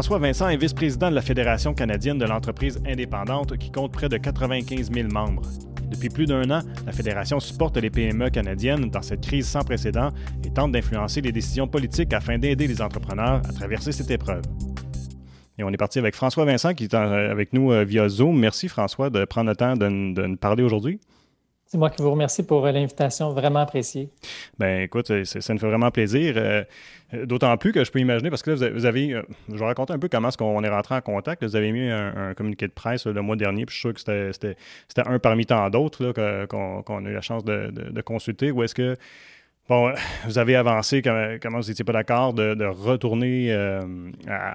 François Vincent est vice-président de la Fédération canadienne de l'entreprise indépendante qui compte près de 95 000 membres. Depuis plus d'un an, la Fédération supporte les PME canadiennes dans cette crise sans précédent et tente d'influencer les décisions politiques afin d'aider les entrepreneurs à traverser cette épreuve. Et on est parti avec François Vincent qui est avec nous euh, via Zoom. Merci François de prendre le temps de, nous parler aujourd'hui. C'est moi qui vous remercie pour euh, l'invitation, vraiment appréciée. Ben écoute, euh, ça, nous fait vraiment plaisir. D'autant plus que je peux imaginer, parce que là, vous avez, je vais raconter un peu comment est-ce qu'on est rentré en contact. vous avez mis un, communiqué de presse le mois dernier, puis je suis sûr que c'était un parmi tant d'autres qu'on a eu la chance de, de consulter. Ou est-ce que Bon, vous avez avancé, comment vous n'étiez pas d'accord de, retourner euh,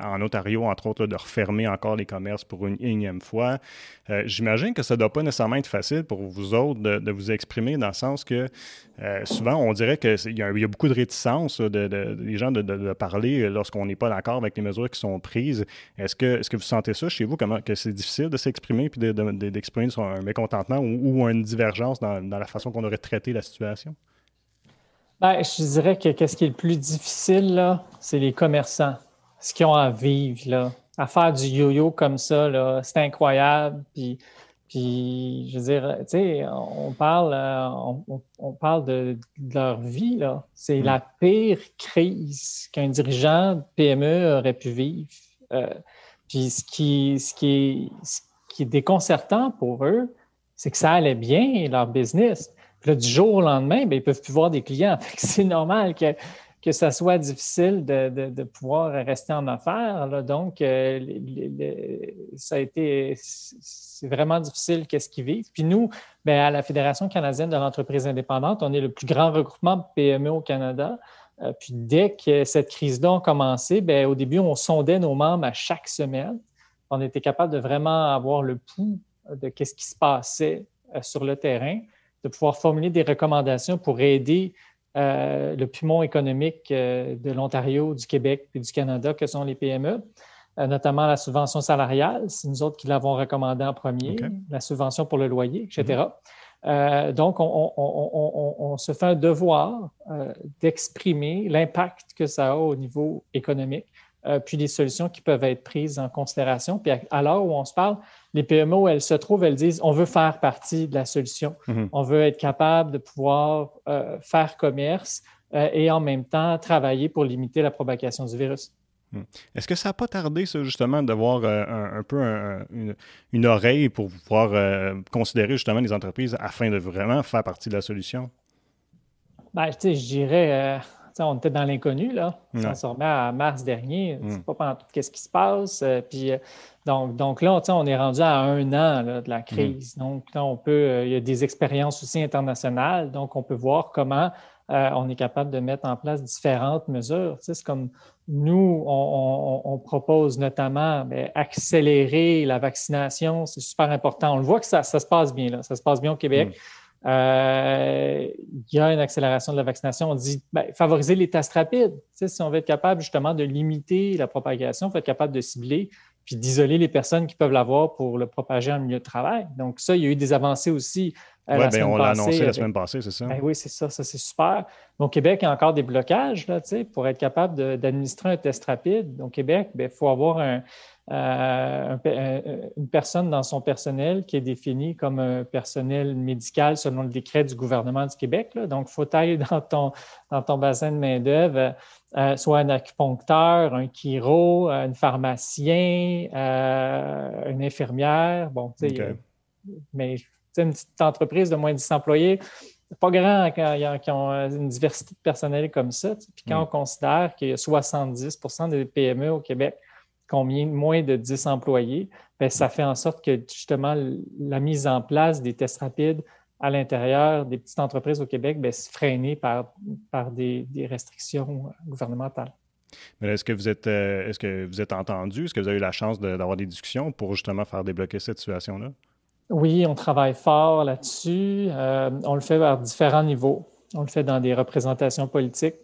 en Ontario, entre autres, de refermer encore les commerces pour une énième fois. Euh, j'imagine que ça ne doit pas nécessairement être facile pour vous autres de, vous exprimer dans le sens que euh, souvent, on dirait qu'il y, a beaucoup de réticence de, des gens de, parler lorsqu'on n'est pas d'accord avec les mesures qui sont prises. Est-ce que, est que vous sentez ça chez vous, comment, que c'est difficile de s'exprimer puis d'exprimer un mécontentement ou, une divergence dans, dans la façon qu'on aurait traité la situation? Ben, je dirais que qu'est-ce qui est le plus difficile, là, c'est les commerçants. Ce qu'ils ont à vivre, là. À faire du yo-yo comme ça, là, c'est incroyable. Puis, puis, je veux dire, tu sais, on parle, euh, on, parle de, leur vie, là. C'est la pire crise qu'un dirigeant de PME aurait pu vivre. Euh, puis, ce qui, ce, qui est, ce qui est déconcertant pour eux, c'est que ça allait bien, leur business du jour au lendemain, ben, ils ne peuvent plus voir des clients. C'est normal que, que ça soit difficile de, pouvoir rester en affaires. Donc, euh, ça a été, c'est vraiment difficile qu'est-ce qu'ils vivent. Puis nous, ben, à la Fédération canadienne de l'entreprise indépendante, on est le plus grand regroupement de PME au Canada. Euh, puis dès que cette crise-là a commencé, ben, au début, on sondait nos membres à chaque semaine. On était capable de vraiment avoir le pouls de ce qui se passait euh, sur le terrain de pouvoir formuler des recommandations pour aider euh, le poumon économique euh, de l'Ontario, du Québec et du Canada, que sont les PME, euh, notamment la subvention salariale, c'est nous autres qui l'avons recommandé en premier, la subvention pour le loyer, etc. Mm-hmm. donc, on, se fait un devoir d'exprimer l'impact que ça a au niveau économique, puis les solutions qui peuvent être prises en considération. Puis à l'heure où on se parle, les PME où elles se trouvent, elles disent on veut faire partie de la solution. Mhm. On veut être capable de pouvoir euh, faire commerce euh, et en même temps travailler pour limiter la propagation du virus. Hmm. Est-ce que ça n'a pas tardé, ça, justement, d'avoir euh, un, peu une, oreille pour pouvoir considérer justement les entreprises afin de vraiment faire partie de la solution? Ben, je dirais, on était dans l'inconnu, là. Ça se remet à mars dernier. Sais pas pendant tout qu'est-ce qui se passe. puis donc, donc là, on est rendu à un an de la mm. crise. Donc là, on peut, euh, il y a des expériences aussi internationales, donc on peut voir comment euh, on est capable de mettre en place différentes mesures. c'est comme nous, on, propose notamment ben, accélérer la vaccination, c'est super important. On le voit que ça, se passe bien, là. ça se passe bien au Québec. Mm. Euh, il y a une accélération de la vaccination. On dit ben, favoriser les tests rapides. si on veut être capable justement de limiter la propagation, il faut être capable de cibler puis d'isoler les personnes qui peuvent l'avoir pour le propager en milieu de travail. Donc, ça, il y a eu des avancées aussi. Euh, oui, bien, on l'a annoncé la semaine passée, c'est ça? Ben oui, c'est ça, ça c'est super. Donc, Québec a encore des blocages là, pour être capable d'administrer un test rapide. Donc, Québec, il ben, faut avoir un, euh, une personne dans son personnel qui est définie comme un personnel médical selon le décret du gouvernement du Québec. Donc, il faut tailler dans ton, dans ton bassin de main-d'œuvre euh, soit un acupuncteur, un chiro, un pharmacien, euh, une infirmière. Bon, tu sais, mais une petite entreprise de moins de 10 employés, pas grand quand ils ont une diversité de personnel comme ça. Puis quand mm. on considère qu'il y a 70% des PME au Québec ont moins de 10 employés, bien, ça fait en sorte que justement la mise en place des tests rapides à l'intérieur des petites entreprises au Québec ben, se freiner par, par des, restrictions gouvernementales. est-ce que vous êtes euh, est-ce que vous êtes entendu? Est-ce que vous avez eu la chance d'avoir des discussions pour justement faire débloquer cette situation-là? Oui, on travaille fort là-dessus. Euh, on le fait à différents niveaux. On le fait dans des représentations politiques,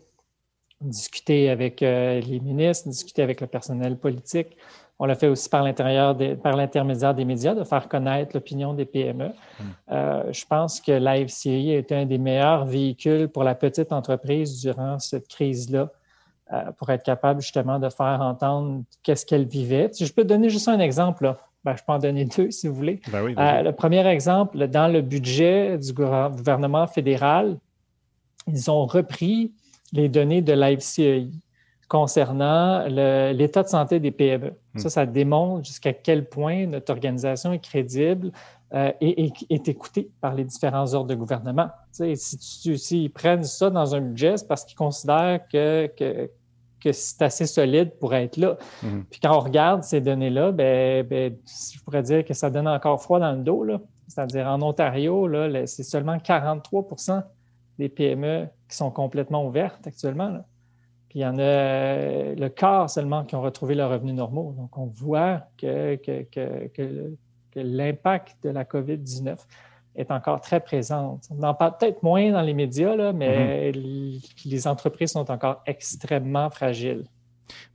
discuter avec euh, les ministres, discuter avec le personnel politique, on l'a fait aussi par l'intérieur, par l'intermédiaire des médias, de faire connaître l'opinion des PME. Hmm. Euh, je pense que LiveCI est un des meilleurs véhicules pour la petite entreprise durant cette crise-là. pour être capable justement de faire entendre qu'est-ce qu'elle vivait. Si je peux donner juste un exemple, ben, je peux en donner deux si vous voulez. Ben le premier exemple, dans le budget du gouvernement fédéral, ils ont repris les données de l'IFCEI concernant l'état de santé des PME. Hmm. Ça, ça démontre jusqu'à quel point notre organisation est crédible euh, et, est écoutée par les différents ordres de gouvernement. si s'ils prennent ça dans un budget, c'est parce qu'ils considèrent que, que, c'est assez solide pour être là. Hmm. Puis quand on regarde ces données-là, ben, ben, je pourrais dire que ça donne encore froid dans le dos. C'est-à-dire en Ontario, c'est seulement 43% des PME qui sont complètement ouvertes actuellement. Puis il y en a euh, le quart seulement qui ont retrouvé leurs revenus normaux. Donc, on voit que, que, l'impact de la COVID-19 est encore très présent. On en parle peut-être moins dans les médias, là, mais mm-hmm. les entreprises sont encore extrêmement fragiles.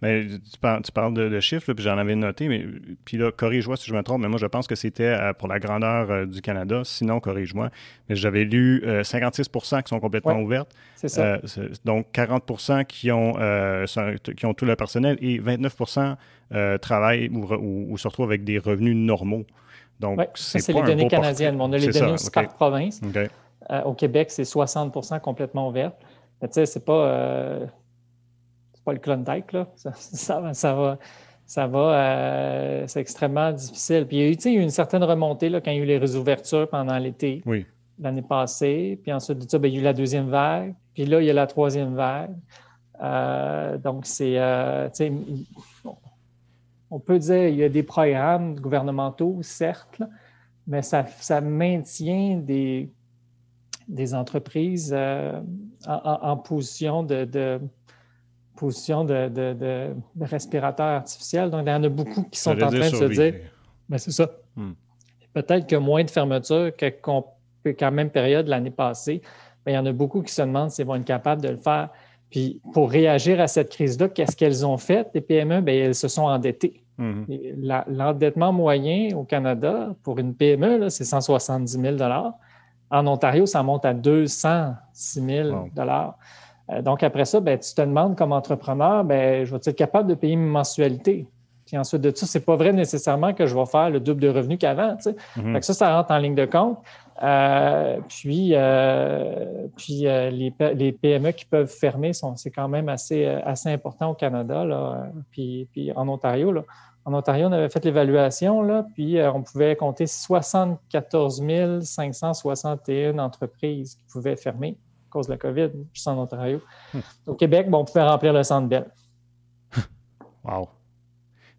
Mais tu, parles, de, chiffres, puis j'en avais noté, mais puis là, corrige-moi si je me trompe, mais moi, je pense que c'était euh, pour la grandeur euh, du Canada. Sinon, corrige-moi. Mais j'avais lu 56% euh, qui sont complètement ouvertes. C'est ça. donc, 40 qui ont, qui ont tout le personnel et 29% travaillent ou, se retrouvent avec des revenus normaux. Donc, c'est ça, c'est les données canadiennes. On a les données aussi par province. au Québec, c'est 60% complètement ouvertes. Mais tu sais, c'est pas pas le Klondike, là. Ça, va. Ça va, euh, c'est extrêmement difficile. Puis il y a eu une certaine remontée là, quand il y a eu les réouvertures pendant l'été l'année passée. Puis ensuite de ça, ben, il y a eu la deuxième vague. Puis là, il y a la troisième vague. Euh, donc, c'est. Euh, on peut dire qu'il y a des programmes gouvernementaux, certes, mais ça, maintient des, des entreprises en, position de position de, de, respirateur artificiel. Donc, il y en a beaucoup qui sont en train de se dire ben, c'est ça. Hmm. Peut-être que moins de fermetures qu'à même période l'année passée. Ben, il y en a beaucoup qui se demandent s'ils vont être capables de le faire. Puis, pour réagir à cette crise-là, qu'est-ce qu'elles ont fait, les PME? Bien, elles se sont endettées. Hmm. L'endettement moyen au Canada pour une PME, c'est 170 000 En Ontario, ça monte à 206 000 euh, donc, après ça, ben, tu te demandes comme entrepreneur, ben, je vais être capable de payer mes mensualités? Puis ensuite de ça, ce n'est pas vrai nécessairement que je vais faire le double de revenus qu'avant. Mm Ça, ça rentre en ligne de compte. Euh, puis, euh, puis les, les, PME qui peuvent fermer, c'est quand même assez, assez important au Canada. Là. Puis, puis en Ontario, là, en Ontario, on avait fait l'évaluation, puis on pouvait compter 74 561 entreprises qui pouvaient fermer cause de la COVID, juste en Ontario. Hmm. Au Québec, bon, on pouvait remplir le centre Bell. wow.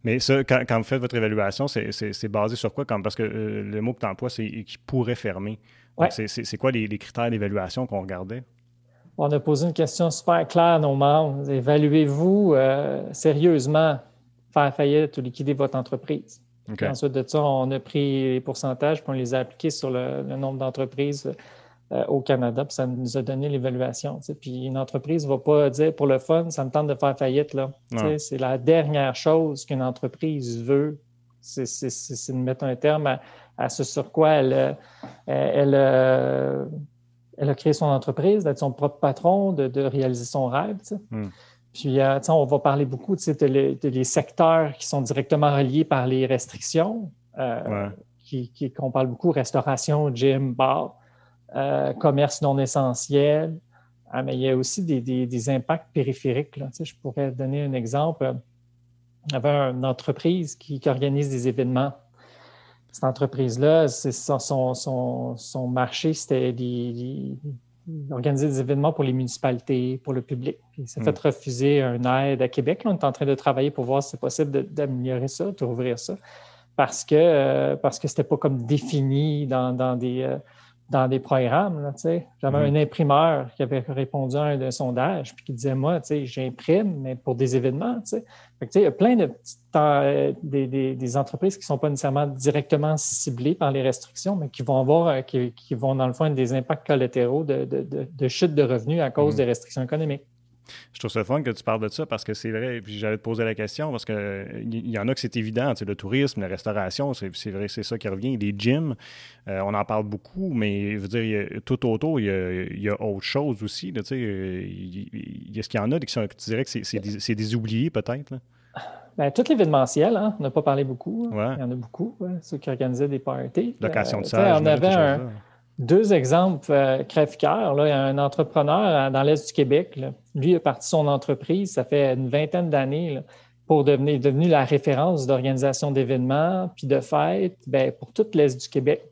Mais ça, quand, vous faites votre évaluation, c'est basé sur quoi? parce que euh, le mot que tu emploies, c'est qui pourrait fermer. C'est quoi les, critères d'évaluation qu'on regardait? On a posé une question super claire à nos membres. Évaluez-vous euh, sérieusement faire faillite ou liquider votre entreprise? Ensuite de ça, on a pris les pourcentages et on les a appliqués sur le nombre d'entreprises euh, au Canada, puis ça nous a donné l'évaluation. Puis une entreprise ne va pas dire pour le fun, ça me tente de faire faillite. Là. C'est la dernière chose qu'une entreprise veut, c'est de mettre un terme à, ce sur quoi elle, euh, elle, euh, elle, a créé son entreprise, d'être son propre patron, de, réaliser son rêve. Hmm. Puis, on va parler beaucoup de, les secteurs qui sont directement reliés par les restrictions, qu'on parle beaucoup, restauration, gym, bar. Euh, commerce non essentiel. Ah, mais il y a aussi des, impacts périphériques. je pourrais donner un exemple. Il y avait une entreprise qui, organise des événements. Cette entreprise-là, son, son, marché, c'était d'organiser des événements pour les municipalités, pour le public. il s'est hmm. fait refuser une aide à Québec. on est en train de travailler pour voir si c'est possible d'améliorer ça, de rouvrir ça, parce que euh, parce que c'était pas comme défini dans, des, euh, dans des programmes. J'avais un mm-hmm. imprimeur qui avait répondu à un, sondage puis qui disait Moi, j'imprime, mais pour des événements. il y a plein de petites, euh, des, entreprises qui ne sont pas nécessairement directement ciblées par les restrictions, mais qui vont avoir euh, qui, vont, dans le fond, des impacts collatéraux de, chute de revenus à cause mm-hmm. des restrictions économiques. Je trouve ça fun que tu parles de ça parce que c'est vrai, puis j'allais te poser la question parce qu'il y, y en a que c'est évident, tu sais, le tourisme, la restauration, c'est vrai, c'est ça qui revient. Les gyms, euh, on en parle beaucoup, mais je veux dire, tout autour, il y, a, autre chose aussi. tu sais, il, Est-ce qu'il y en a qui sont, tu dirais que c'est des, des, oubliés peut-être? Ben, tout l'événementiel, hein, on n'a pas parlé beaucoup. Il y en a beaucoup, ceux qui organisaient des parties. Location de euh, salle. On avait un, deux exemples euh, crève-cœur. Un entrepreneur dans l'Est du Québec. Lui a parti son entreprise, ça fait une vingtaine d'années, pour devenir devenu la référence d'organisation d'événements puis de fêtes ben, pour toute l'Est du Québec.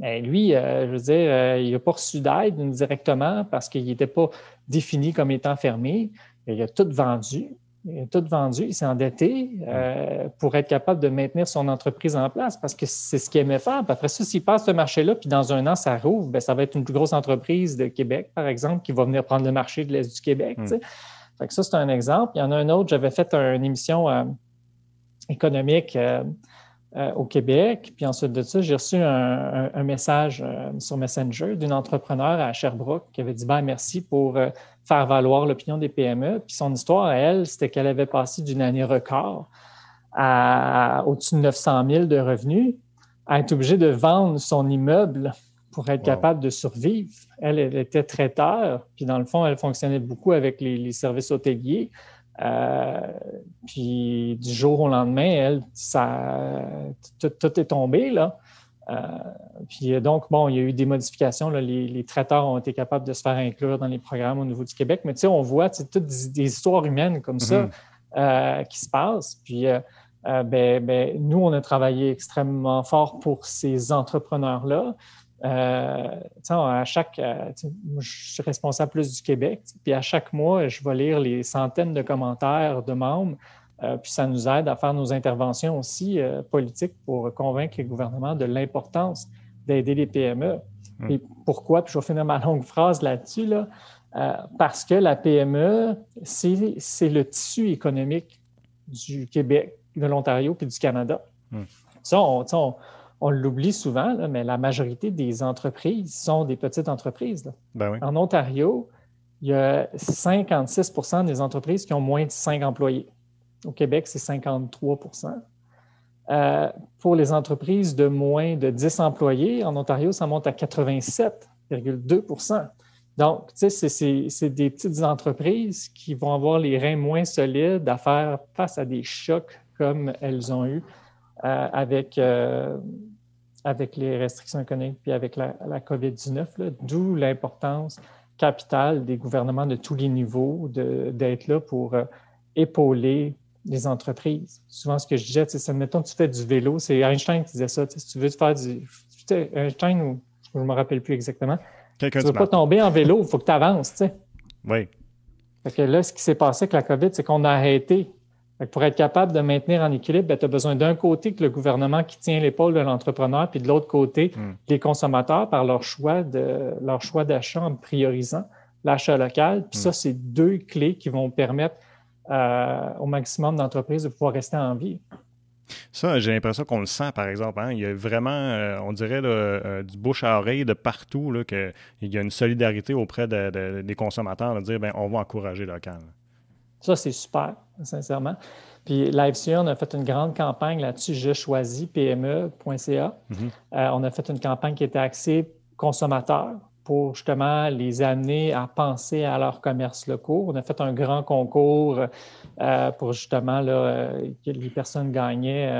Ben, lui, euh, je veux dire, euh, il n'a pas reçu d'aide directement parce qu'il n'était pas défini comme étant fermé. Il a tout vendu. Il a tout vendu, il s'est endetté euh, pour être capable de maintenir son entreprise en place parce que c'est ce qu'il aimait faire. Puis après ça, s'il passe ce marché-là, puis dans un an, ça rouvre, bien, ça va être une plus grosse entreprise de Québec, par exemple, qui va venir prendre le marché de l'Est du Québec. Fait que ça, c'est un exemple. Il y en a un autre, j'avais fait une émission euh, économique euh, au Québec. Puis ensuite de ça, j'ai reçu un, message sur Messenger d'une entrepreneur à Sherbrooke qui avait dit ben, merci pour faire valoir l'opinion des PME. Puis son histoire à elle, c'était qu'elle avait passé d'une année record à au-dessus de 900 000 de revenus à être obligée de vendre son immeuble pour être capable de survivre. Elle, elle, était traiteur, puis dans le fond, elle fonctionnait beaucoup avec les, services hôteliers. Euh, puis du jour au lendemain, elle, ça, tout, tout est tombé là. Euh, puis euh, donc, bon, il y a eu des modifications. Les, traiteurs ont été capables de se faire inclure dans les programmes au niveau du Québec. Mais tu sais, on voit toutes des, histoires humaines comme ça mhm. euh, qui se passent. Puis, ben, ben, nous, on a travaillé extrêmement fort pour ces entrepreneurs-là. À chaque, je suis responsable plus du Québec, puis à chaque mois, je vais lire les centaines de commentaires de membres euh, puis ça nous aide à faire nos interventions aussi euh, politiques pour convaincre les gouvernements de l'importance d'aider les PME. Hmm. Et pourquoi? Puis je vais finir ma longue phrase là-dessus. Là, euh, parce que la PME, c'est le tissu économique du Québec, de l'Ontario puis du Canada. Hmm. Ça, on, l'oublie souvent, mais la majorité des entreprises sont des petites entreprises. Ben en Ontario, il y a 56% des entreprises qui ont moins de 5 employés. Au Québec, c'est 53% euh, Pour les entreprises de moins de 10 employés, en Ontario, ça monte à 87,2% donc, tu sais, c'est des petites entreprises qui vont avoir les reins moins solides à faire face à des chocs comme elles ont eu avec, euh, avec les restrictions économiques puis avec la, la COVID-19, d'où l'importance capitale des gouvernements de tous les niveaux d'être là pour épauler les entreprises. Souvent, ce que je disais, c'est, mettons, tu fais du vélo, c'est Einstein qui disait ça, si tu veux faire du... Einstein, ou je ne me rappelle plus exactement, tu ne veux pas tomber en vélo, il faut que tu avances, tu sais. Oui. Fait que là, ce qui s'est passé avec la COVID, c'est qu'on a arrêté. Pour être capable de maintenir en équilibre, ben, tu as besoin d'un côté que le gouvernement qui tient l'épaule de l'entrepreneur, puis de l'autre côté, hmm. les consommateurs par leur choix de leur choix d'achat en priorisant l'achat local. Puis hmm. ça, c'est deux clés qui vont permettre euh, au maximum d'entreprises de pouvoir rester en vie. Ça, j'ai l'impression qu'on le sent, par exemple. Hein. Il y a vraiment, euh, on dirait, euh, du bouche à oreille de partout, qu'il y a une solidarité auprès des consommateurs de dire, ben, on va encourager local. Ça, c'est super, sincèrement. Puis LiveCA, on a fait une grande campagne là-dessus, je choisis PME.ca. Mm-hmm. on a fait une campagne qui était axée consommateurs pour justement les amener à penser à leurs commerces locaux. On a fait un grand concours euh, pour justement là, euh, que les personnes gagnaient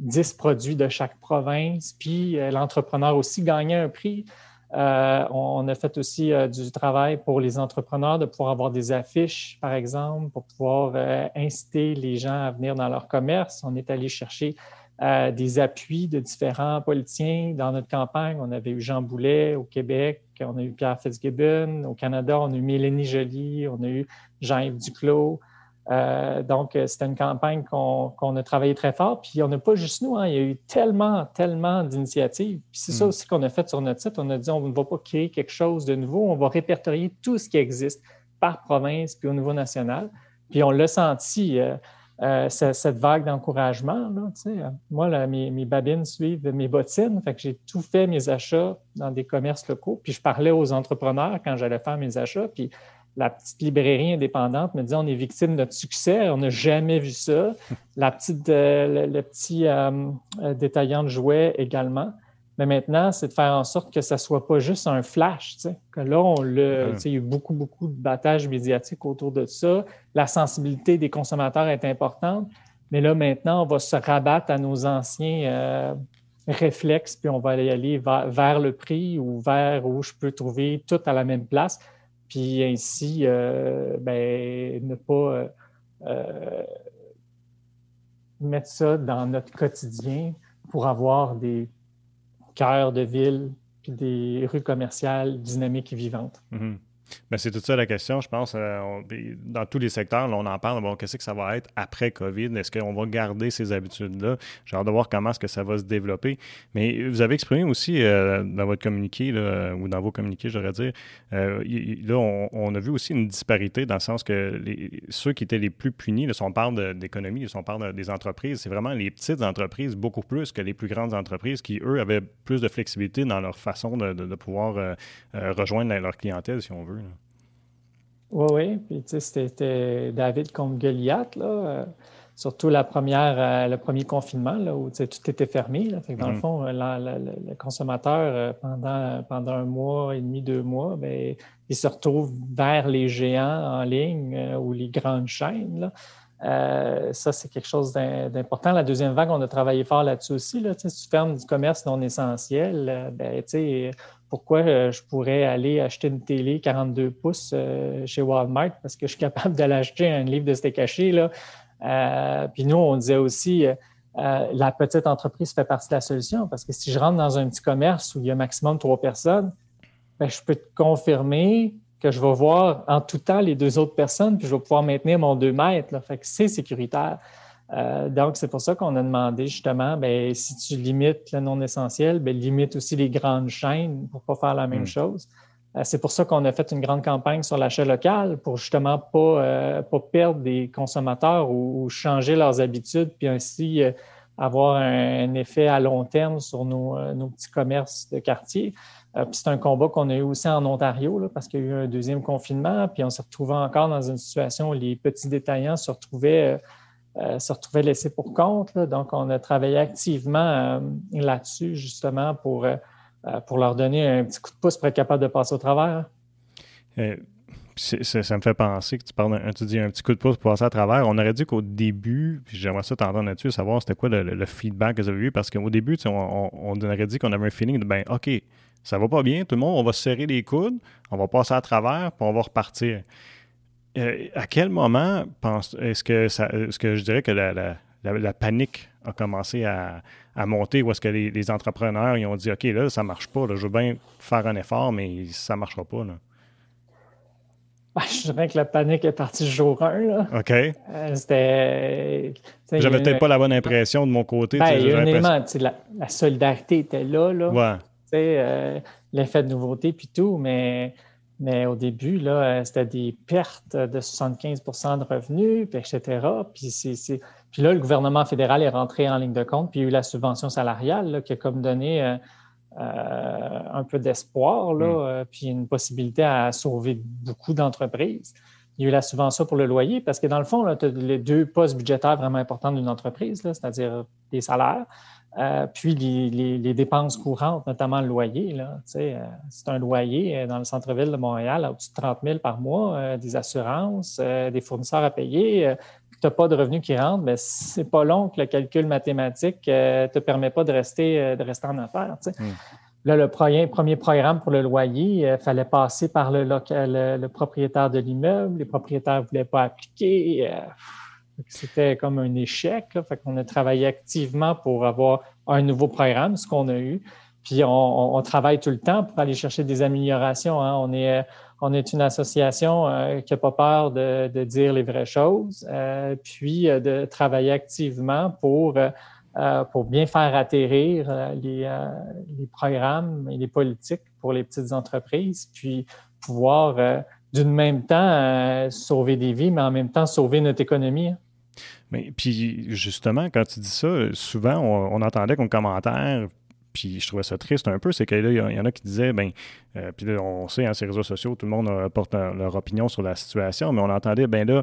10 euh, produits de chaque province, puis l'entrepreneur aussi gagnait un prix. On a fait aussi du travail pour les entrepreneurs de pouvoir avoir des affiches, par exemple, pour pouvoir inciter les gens à venir dans leur commerce. On est allé chercher des appuis de différents politiciens dans notre campagne. On avait eu Jean Boulet au Québec, on a eu Pierre Fitzgibbon. Au Canada, on a eu Mélanie Joly, on a eu Jean-Yves Duclos. Euh, donc, euh, c'était une campagne qu'on a travaillé très fort. Puis, on n'a pas juste nous, hein, il y a eu tellement, tellement d'initiatives. Puis, c'est ça mm. aussi qu'on a fait sur notre site. On a dit, on ne va pas créer quelque chose de nouveau, on va répertorier tout ce qui existe par province puis au niveau national. Puis, on l'a senti. Euh, euh, cette vague d'encouragement. Moi, mes, babines suivent mes bottines, fait que j'ai tout fait mes achats dans des commerces locaux. Puis je parlais aux entrepreneurs quand j'allais faire mes achats. Puis la petite librairie indépendante me dit on est victime de notre succès, on n'a jamais vu ça. La petite, euh, le, petit euh, détaillant de jouets également. Mais maintenant, c'est de faire en sorte que ça ne soit pas juste un flash. Que là, on le, il y a eu beaucoup, beaucoup de battages médiatiques autour de ça. La sensibilité des consommateurs est importante. Mais là, maintenant, on va se rabattre à nos anciens euh, réflexes, puis on va aller vers, le prix ou vers où je peux trouver tout à la même place. Puis ainsi, euh, ben, ne pas euh, mettre ça dans notre quotidien pour avoir des cœur de ville, puis des rues commerciales dynamiques et vivantes. Mhm. Ben, c'est tout ça la question, je pense. Euh, dans tous les secteurs, on en parle. Bon, qu'est-ce que ça va être après COVID? Est-ce qu'on va garder ces habitudes-là? J'ai hâte de voir comment est-ce que ça va se développer. Mais vous avez exprimé aussi euh, dans votre communiqué, ou dans vos communiqués, j'aurais dire, euh, là, on, a vu aussi une disparité dans le sens que les, ceux qui étaient les plus punis, là, si on parle d'économie, si on parle des entreprises, c'est vraiment les petites entreprises beaucoup plus que les plus grandes entreprises qui, eux, avaient plus de flexibilité dans leur façon de pouvoir rejoindre leur clientèle, si on veut. Oui, oui. Puis, tu sais, c'était David contre Goliath, là. Euh, surtout la première, euh, le premier confinement, là, où tout était fermé. Là. Fait que dans le mm. fond, le consommateur, euh, pendant, pendant un mois et demi, deux mois, bien, il se retrouve vers les géants en ligne ou les grandes chaînes. Là. ça, c'est quelque chose d'important. La deuxième vague, on a travaillé fort là-dessus aussi. Là. Si tu fermes du commerce non essentiel, ben, pourquoi euh, je pourrais aller acheter une télé 42 pouces euh, chez Walmart parce que je suis capable d'aller acheter un livre de steak caché. Euh, puis nous, on disait aussi, la petite entreprise fait partie de la solution parce que si je rentre dans un petit commerce où il y a maximum trois personnes, ben, je peux te confirmer que je vais voir en tout temps les deux autres personnes, puis je vais pouvoir maintenir mon deux mètres. Là. Fait que c'est sécuritaire. Euh, donc, c'est pour ça qu'on a demandé justement, ben, si tu limites le non essentiel, ben, limite aussi les grandes chaînes pour ne pas faire la même hmm. chose. Euh, c'est pour ça qu'on a fait une grande campagne sur l'achat local pour justement pas, euh, pas perdre des consommateurs ou, changer leurs habitudes, puis ainsi avoir un, effet à long terme sur nos, petits commerces de quartier. puis c'est un combat qu'on a eu aussi en Ontario là, parce qu'il y a eu un deuxième confinement, puis on s'est retrouvé encore dans une situation où les petits détaillants se retrouvaient euh, se retrouvaient laissés pour compte. Donc, on a travaillé activement euh, là-dessus, justement, pour, euh, pour leur donner un petit coup de pouce pour être capable de passer au travers. ça me fait penser que tu parles tu dis un petit coup de pouce pour passer à travers. On aurait dit qu'au début, j'aimerais ça t'entendre là-dessus, savoir c'était quoi le, feedback que vous avez eu, parce qu'au début, on, aurait dit qu'on avait un feeling de ben OK, ça va pas bien, tout le monde, on va se serrer les coudes, on va passer à travers, puis on va repartir. Euh, à quel moment pense est-ce que ça, est-ce que je dirais que la, panique a commencé à, monter ou est-ce que les, entrepreneurs ils ont dit OK, là, ça marche pas, je veux bien faire un effort, mais ça ne marchera pas. Là? Ben, je dirais que la panique est partie jour 1. OK. Euh, c'était. J'avais peut-être pas la bonne impression de mon côté. Ben, il y a un élément, la, la, solidarité était là. là. Ouais. Euh, l'effet de nouveauté puis tout, mais mais au début, là, euh, c'était des pertes de 75% de revenus, puis etc. Puis, puis là, le gouvernement fédéral est rentré en ligne de compte, puis il y a eu la subvention salariale qui a comme donné euh, euh, un peu d'espoir, là, mm. puis une possibilité à sauver beaucoup d'entreprises. Il y a eu la subvention pour le loyer, parce que dans le fond, tu as les deux postes budgétaires vraiment importants d'une entreprise, c'est-à-dire des salaires, euh, puis les, dépenses courantes, notamment le loyer. Euh, c'est un loyer euh, dans le centre-ville de Montréal au-dessus de 30 000 par mois, des assurances, des fournisseurs à payer. tu n'as pas de revenus qui rentrent, mais c'est pas long que le calcul mathématique ne te permet pas de rester, de rester en affaires. Là, le premier, programme pour le loyer, il fallait passer par le, le, propriétaire de l'immeuble. Les propriétaires ne voulaient pas appliquer. C'était comme un échec. Là. Fait qu'on a travaillé activement pour avoir un nouveau programme, ce qu'on a eu. Puis on, travaille tout le temps pour aller chercher des améliorations. Hein. On, est, une association euh, qui n'a pas peur de, dire les vraies choses, euh, puis euh, de travailler activement pour, pour bien faire atterrir les, les, programmes et les politiques pour les petites entreprises, puis pouvoir d'une même temps sauver des vies, mais en même temps sauver notre économie. Hein. Mais puis justement, quand tu dis ça, souvent on, entendait comme commentaire, puis je trouvais ça triste un peu, c'est que là, il y, en a qui disaient, ben, euh, puis là, on sait, hein, ces réseaux sociaux, tout le monde apporte leur opinion sur la situation, mais on entendait, ben là,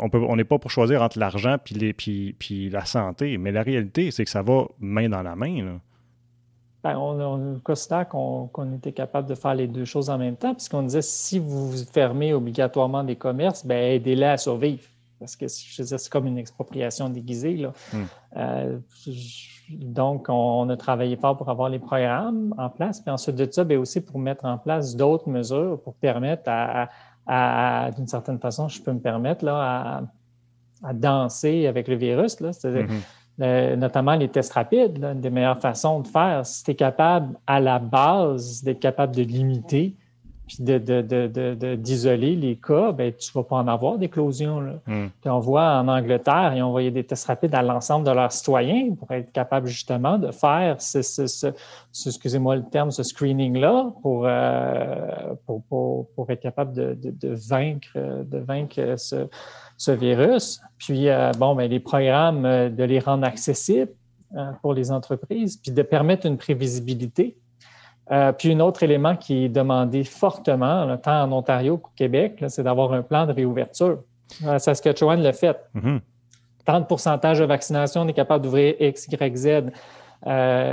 on peut, on n'est pas pour choisir entre l'argent puis, puis, puis la santé, mais la réalité, c'est que ça va main dans la main. Là. Ben, on, on, considère qu'on était capable de faire les deux choses en même temps, puisqu'on disait si vous fermez obligatoirement des commerces, ben, aidez-les à survivre. Parce que je c'est comme une expropriation déguisée. Là. Hmm. Euh, donc, on, a travaillé fort pour avoir les programmes en place, puis ensuite de ça, bien aussi pour mettre en place d'autres mesures pour permettre à, d'une certaine façon, je peux me permettre, là, à, danser avec le virus. Là, c'est-à-dire, hmm notamment les tests rapides, une des meilleures façons de faire, si tu es capable à la base d'être capable de limiter puis d'isoler les cas, ben, tu ne vas pas en avoir d'éclosion. Mm. Puis on voit en Angleterre, ils ont envoyé des tests rapides à l'ensemble de leurs citoyens pour être capable justement de faire ce, excusez-moi le terme, ce screening-là pour, euh, pour, pour, être capable de, vaincre, de vaincre ce, ce virus. Puis, euh, bon, ben, les programmes, euh, de les rendre accessibles euh, pour les entreprises, puis de permettre une prévisibilité. Puis, un autre élément qui est demandé fortement, tant en Ontario qu'au Québec, c'est d'avoir un plan de réouverture. Saskatchewan le fait. Mm-hmm. Tant de pourcentage de vaccination, on est capable d'ouvrir X, Y, Z.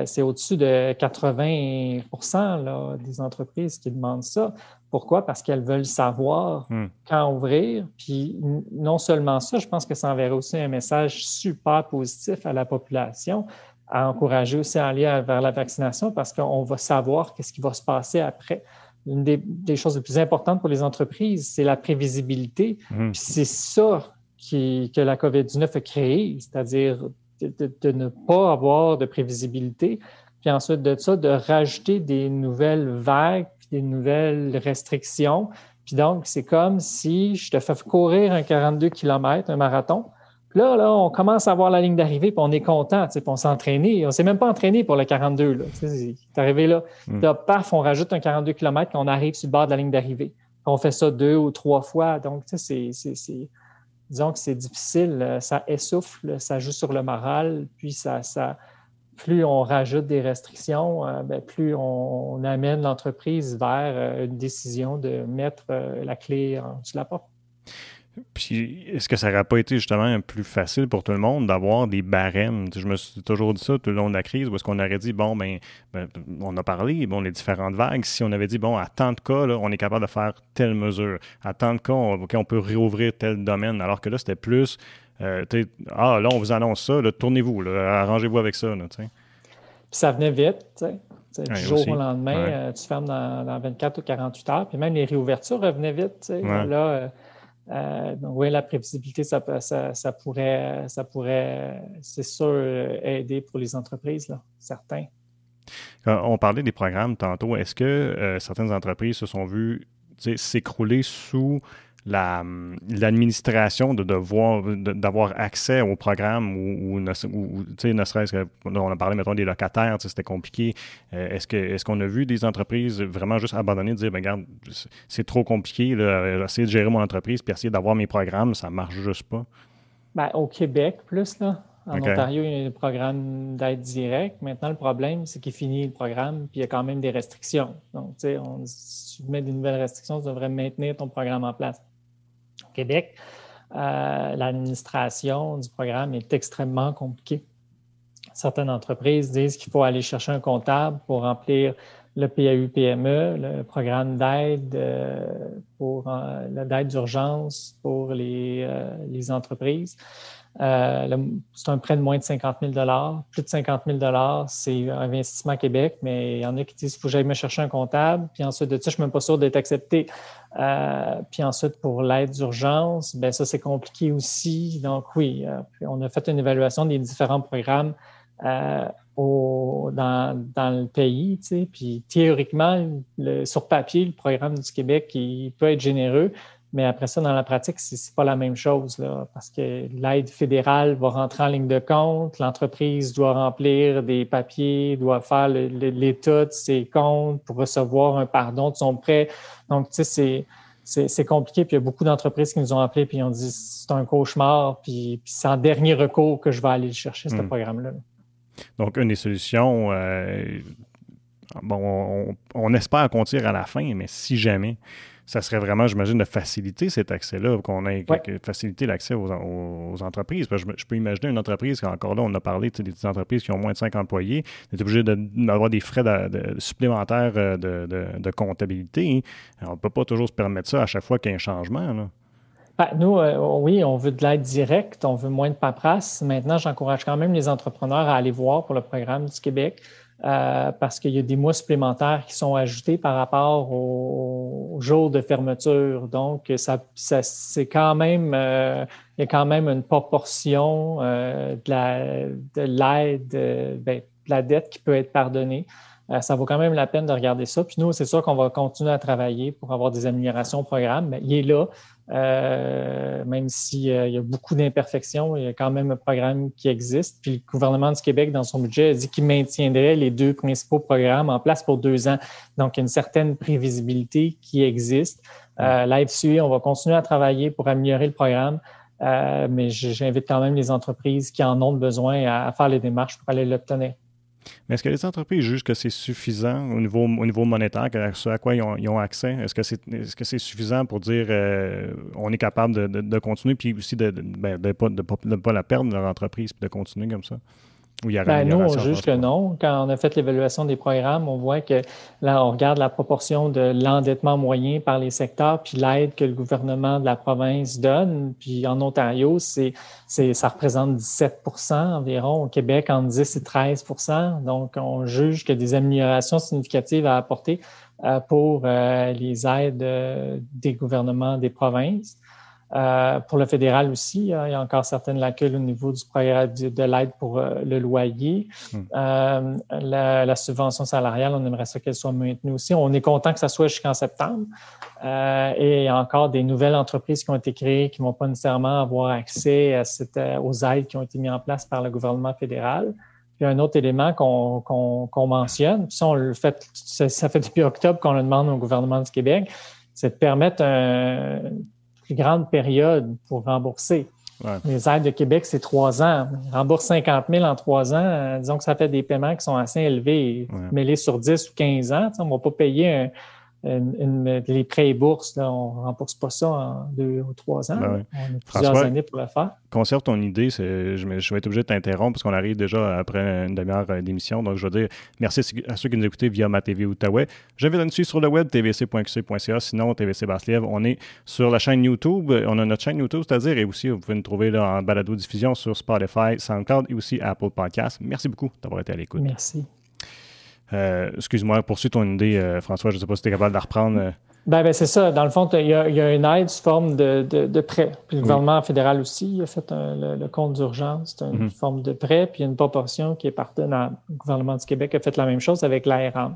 c'est au-dessus de 80% des entreprises qui demandent ça. Pourquoi? Parce qu'elles veulent savoir hmm. quand ouvrir. Puis non seulement ça, je pense que ça enverrait aussi un message super positif à la population, à encourager aussi à aller vers la vaccination parce qu'on va savoir qu'est-ce qui va se passer après. Une des, choses les plus importantes pour les entreprises, c'est la prévisibilité. Puis c'est ça qui, que la COVID-19 a créé, c'est-à-dire de, de, ne pas avoir de prévisibilité. Puis ensuite de ça, de rajouter des nouvelles vagues des nouvelles restrictions. Puis donc, c'est comme si je te fais courir un 42 km, un marathon. Là, là, on commence à voir la ligne d'arrivée, puis on est content, puis on s'est entraîné. On ne s'est même pas entraîné pour le 42. Là. C'est arrivé là. Mm. Là, paf, on rajoute un 42 km, puis on arrive sur le bord de la ligne d'arrivée. On fait ça deux ou trois fois. Donc, c'est, disons que c'est difficile. Ça essouffle, ça joue sur le moral, puis ça, ça, plus on rajoute des restrictions, euh, ben, plus on, amène l'entreprise vers euh, une décision de mettre euh, la clé en dessous de la porte. Puis, est-ce que ça n'aurait pas été justement plus facile pour tout le monde d'avoir des barèmes? Je me suis toujours dit ça tout le long de la crise, où est-ce qu'on aurait dit, bon, ben, ben, on a parlé, bon, les différentes vagues, si on avait dit, bon, à tant de cas, on est capable de faire telle mesure, à tant de cas, on peut réouvrir tel domaine, alors que là, c'était plus, euh, ah, là, on vous annonce ça, tournez-vous, arrangez-vous avec ça. Puis ça venait vite, du jour au lendemain, euh, tu fermes dans, 24 ou 48 heures, puis même les réouvertures revenaient vite. Là, euh, donc, oui, la prévisibilité, ça, pourrait, ça pourrait c'est sûr, aider pour les entreprises, là, certains. On parlait des programmes tantôt. Est-ce que certaines entreprises se sont vues s'écrouler sous l'administration de devoir d'avoir accès au programme ou, ne, serait-ce que on a parlé mettons des locataires c'était compliqué euh, est-ce que est-ce qu'on a vu des entreprises vraiment juste abandonner dire ben regarde c'est trop compliqué là, essayer de gérer mon entreprise puis essayer d'avoir mes programmes ça marche juste pas? Ben, au Québec plus là en Ontario, il y a un programme d'aide directe. Maintenant, le problème, c'est qu'il finit le programme, puis il y a quand même des restrictions. Donc, tu sais, si tu mets des nouvelles restrictions, tu devrais maintenir ton programme en place. Québec, euh, l'administration du programme est extrêmement compliquée. Certaines entreprises disent qu'il faut aller chercher un comptable pour remplir le PAU-PME, le programme d'aide euh, pour euh, d'urgence pour les, les entreprises. Euh, c'est un prêt de moins de 50 000 Plus de 50 000 c'est un investissement Québec, mais il y en a qui disent qu'il faut que j'aille me chercher un comptable. Puis ensuite de ça, je ne suis même pas sûr d'être accepté. Euh, puis ensuite, pour l'aide d'urgence, ben ça, c'est compliqué aussi. Donc oui, euh, on a fait une évaluation des différents programmes au, dans, dans, le pays. Puis théoriquement, sur papier, le programme du Québec, il peut être généreux, mais après ça, dans la pratique, c'est n'est pas la même chose, là, parce que l'aide fédérale va rentrer en ligne de compte, l'entreprise doit remplir des papiers, doit faire l'état de ses comptes pour recevoir un pardon de son prêt. Donc, tu sais, c'est compliqué. Puis il y a beaucoup d'entreprises qui nous ont appelés puis ont dit c'est un cauchemar, puis, c'est en dernier recours que je vais aller chercher, ce hmm. programme-là. Donc, une des solutions, bon, on, espère qu'on tire à la fin, mais si jamais, ça serait vraiment, j'imagine, de faciliter cet accès-là, qu'on ait faciliter l'accès aux, entreprises. je, peux imaginer une entreprise, encore là, on a parlé des entreprises qui ont moins de 5 employés, d'être obligé d'avoir des frais supplémentaires euh, de, comptabilité. on ne peut pas toujours se permettre ça à chaque fois qu'il y a un changement. Ben, nous, euh, oui, on veut de l'aide directe, on veut moins de paperasse. Maintenant, j'encourage quand même les entrepreneurs à aller voir pour le programme du Québec. Euh, parce qu'il y a des mois supplémentaires qui sont ajoutés par rapport au, jour de fermeture. Donc, c'est quand même, euh, il y a quand même une proportion euh, de l'aide, ben, de la dette qui peut être pardonnée. ça vaut quand même la peine de regarder ça. Puis nous, c'est sûr qu'on va continuer à travailler pour avoir des améliorations au programme, mais il est là. Euh, même s'il euh, y a beaucoup d'imperfections, il y a quand même un programme qui existe. Puis le gouvernement du Québec, dans son budget, a dit qu'il maintiendrait les deux principaux programmes en place pour deux ans. Donc, il y a une certaine prévisibilité qui existe. Euh, on va continuer à travailler pour améliorer le programme, euh, mais j'invite quand même les entreprises qui en ont besoin à faire les démarches pour aller l'obtenir. Mais est-ce que les entreprises jugent que c'est suffisant au niveau, au niveau monétaire, ce à quoi ils ont, accès? Est-ce que c'est est -ce suffisant pour dire euh, on est capable de, de, continuer, puis aussi de ne ben, de, pas, pas, la perdre, leur entreprise, puis de continuer comme ça? Ben, nous, on juge que non. Quand on a fait l'évaluation des programmes, on voit que là, on regarde la proportion de l'endettement moyen par les secteurs, puis l'aide que le gouvernement de la province donne. Puis en Ontario, c'est, ça représente 17% environ. Au Québec, entre 10 et 13% Donc, on juge a des améliorations significatives à apporter euh, pour euh, les aides euh, des gouvernements des provinces. Euh, pour le fédéral aussi, hein, il y a encore certaines lacunes au niveau du programme de, l'aide pour euh, le loyer. Hmm. Euh, la, subvention salariale, on aimerait ça qu'elle soit maintenue aussi. On est content que ça soit jusqu'en septembre. et il y a encore des nouvelles entreprises qui ont été créées qui ne vont pas nécessairement avoir accès à aux aides qui ont été mises en place par le gouvernement fédéral. Puis un autre élément qu'on mentionne, puis ça, on le fait, ça, ça fait depuis octobre qu'on le demande au gouvernement du Québec, c'est de permettre un, grande période pour rembourser. Les aides de Québec, c'est trois ans. Ils remboursent 50 000 en trois ans. Euh, disons que ça fait des paiements qui sont assez élevés. Mêlés sur 10 ou 15 ans, on ne va pas payer un, les prêts et bourses, on ne rembourse pas ça en deux ou trois ans. Ben on a plusieurs années pour le faire. Conserve ton idée. Je, je, vais être obligé de t'interrompre parce qu'on arrive déjà après une demi-heure euh, d'émission. Donc, je veux dire merci à ceux qui nous écoutent via ma TV Outaouais. Je vais nous suivre sur le web, tvc.qc.ca. Sinon, TVC Basse-Lièvre, on est sur la chaîne YouTube. On a notre chaîne YouTube, c'est-à-dire, et aussi, vous pouvez nous trouver en balado-diffusion sur Spotify, SoundCloud et aussi Apple Podcasts. Merci beaucoup d'avoir été à l'écoute. Merci. Euh, excuse-moi, poursuis ton idée, euh, François. Je ne sais pas si tu es capable de la reprendre. Euh. Ben, ben, c'est ça. Dans le fond, il y, a, une aide sous forme de, de, prêt. Puis le gouvernement fédéral aussi a fait le, compte d'urgence. C'est une mhm. forme de prêt, puis une proportion qui est partenable. Le gouvernement du Québec a fait la même chose avec l'ARM.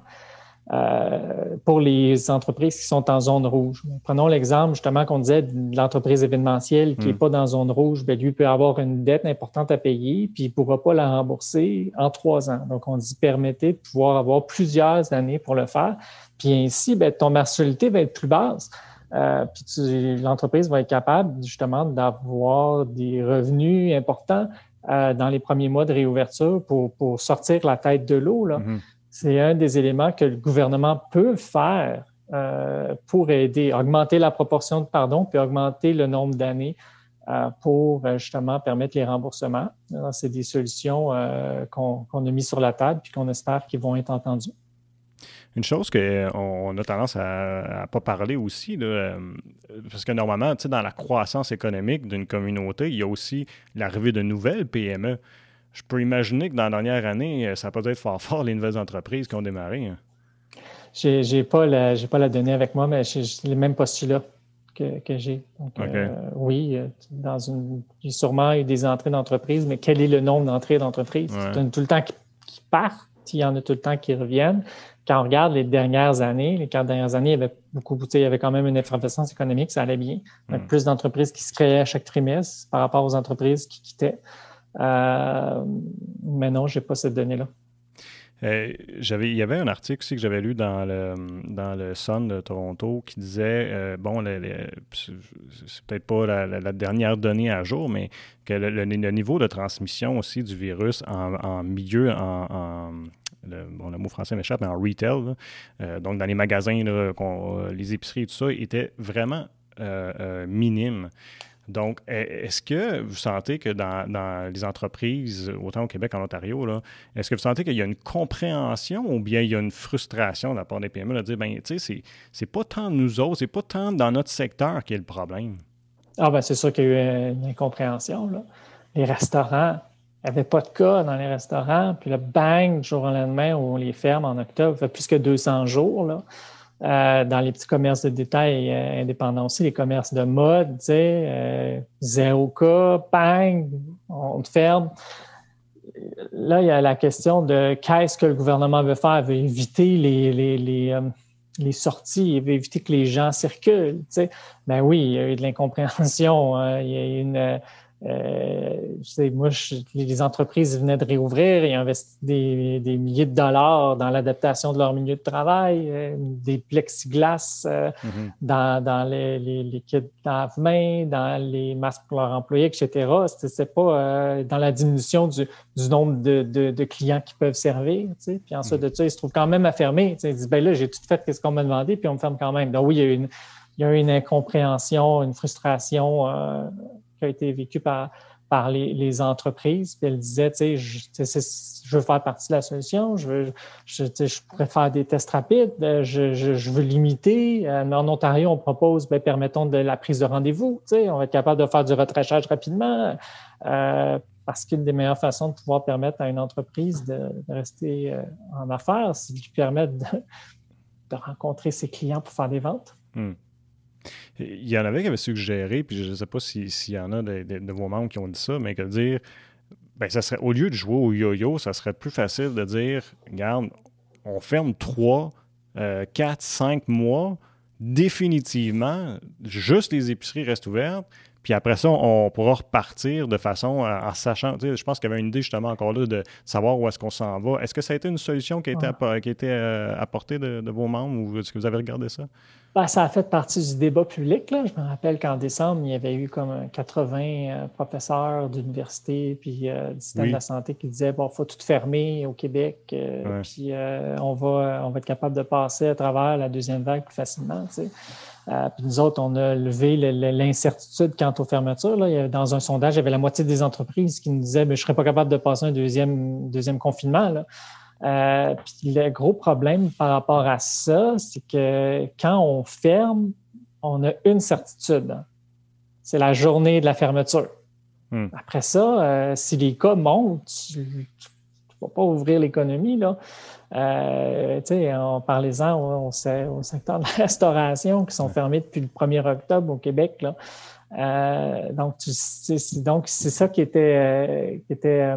Euh, pour les entreprises qui sont en zone rouge. Prenons l'exemple justement qu'on disait de l'entreprise événementielle qui n'est hmm. pas dans zone rouge, bien, lui peut avoir une dette importante à payer, puis il ne pourra pas la rembourser en trois ans. Donc, on dit permettez de pouvoir avoir plusieurs années pour le faire, puis ainsi, bien, ton mensualité va être plus basse. Euh, puis l'entreprise va être capable justement d'avoir des revenus importants euh, dans les premiers mois de réouverture pour, pour sortir la tête de l'eau. Là. Hmm c'est un des éléments que le gouvernement peut faire euh, pour aider, augmenter la proportion de pardon, puis augmenter le nombre d'années euh, pour euh, justement permettre les remboursements. C'est des solutions qu'on a mis sur la table puis qu'on espère qu'ils vont être entendues. Une chose qu'on a tendance à ne pas parler aussi, parce que normalement, dans la croissance économique d'une communauté, il y a aussi l'arrivée de nouvelles PME je peux imaginer que dans la dernière année, euh, ça peut être fort fort les nouvelles entreprises qui ont démarré. Hein. Je n'ai pas, la, pas la donnée avec moi, mais c'est les mêmes postulats que, que j'ai. Euh, oui, euh, dans une, il y a sûrement eu des entrées d'entreprise, mais quel est le nombre d'entrées d'entreprise? Il y en a tout le temps qui, partent, il y en a tout le temps qui reviennent. Quand on regarde les dernières années, les quatre dernières années, il y avait beaucoup, il y avait quand même une effervescence économique, ça allait bien. Hmm. Plus d'entreprises qui se créaient à chaque trimestre par rapport aux entreprises qui quittaient. Euh, mais non, je n'ai pas cette donnée-là. Euh, j'avais, il y avait un article aussi que j'avais lu dans le, dans le Sun de Toronto qui disait, euh, bon, c'est peut-être pas la, dernière donnée à jour, mais que le, niveau de transmission aussi du virus en, milieu, en, le, bon, le, mot français m'échappe, mais en retail, euh, donc dans les magasins, les épiceries et tout ça, était vraiment minime. Donc, e, est-ce que vous sentez que dans, les entreprises, autant au Québec qu'en Ontario, est-ce que vous sentez qu'il y a une compréhension ou bien il y a une frustration de la part des PME de dire, ben, tu sais, c'est pas tant nous autres, c'est pas tant dans notre secteur qui est le problème? Ah, ben, c'est sûr qu'il y a eu une incompréhension. Là. Les restaurants, il n'y avait pas de cas dans les restaurants, puis le bang, du jour au lendemain, où on les ferme en octobre, fait plus que 200 jours. Là. Euh, dans les petits commerces de détail euh, indépendants aussi, les commerces de mode, tu sais, euh, zéro cas, bang, on te ferme. Là, il y a la question de qu'est-ce que le gouvernement veut faire? Veut éviter les, les, les, les, sorties, il veut éviter que les gens circulent. Tu sais. Ben oui, il y a eu de l'incompréhension, hein. il y a eu une euh, moi, les entreprises venaient de réouvrir et investi des, des milliers de dollars dans l'adaptation de leur milieu de travail, euh, des plexiglas euh, mm-hmm. dans, dans, les, les, kits d'ave-main, dans les masques pour leurs employés, etc. C'est pas euh, dans la diminution du, du nombre de, de, de, clients qui peuvent servir. Puis ensuite mm-hmm. de ça, ils se trouvent quand même à fermer. Ils disent, ben là, j'ai tout fait ce qu'on m'a demandé, puis on me ferme quand même. Donc oui, il y a une, il y a une incompréhension, une frustration a été vécu par, par les, entreprises. Puis elle disait, tu sais, je, veux faire partie de la solution, je, veux, je, je pourrais faire des tests rapides, euh, je, veux limiter. Euh, en Ontario, on propose, bien, permettons de la prise de rendez-vous. Tu sais, on va être capable de faire du retrachage rapidement. Euh, parce qu'une des meilleures façons de pouvoir permettre à une entreprise de, rester en affaires, c'est de lui permettre de, rencontrer ses clients pour faire des ventes. Hmm. Il y en avait qui avaient suggéré, puis je ne sais pas s'il y en a de, vos membres qui ont dit ça, mais que dire, ben, ça serait, au lieu de jouer au yo-yo, ça serait plus facile de dire, regarde, on ferme trois, euh, quatre, cinq mois, définitivement, juste les épiceries restent ouvertes, puis après ça, on pourra repartir de façon en, sachant. je pense qu'il y avait une idée justement encore là de savoir où est-ce qu'on s'en va. Est-ce que ça a été une solution qui a été, qui a été euh, apportée de, de, vos membres ou est-ce que vous avez regardé ça? Ben, ça a fait partie du débat public. Là. Je me rappelle qu'en décembre, il y avait eu comme 80 euh, professeurs d'université puis euh, du système de la santé qui disaient bon, il faut tout fermer au Québec, euh, puis on, va, on va être capable de passer à travers la deuxième vague plus facilement. Puis nous autres, on a levé l'incertitude quant aux fermetures. Là. Dans un sondage, il y avait la moitié des entreprises qui nous disaient ben, je ne serais pas capable de passer un deuxième, deuxième confinement. Là. Euh, puis le gros problème par rapport à ça, c'est que quand on ferme, on a une certitude. C'est la journée de la fermeture. Hmm. Après ça, euh, si les cas montent, tu ne vas pas ouvrir l'économie. Là. Euh, on parle-en au, secteur de la restauration qui sont fermés depuis le 1er octobre au Québec. Là. Euh, donc, donc c'est ça qui était, qui était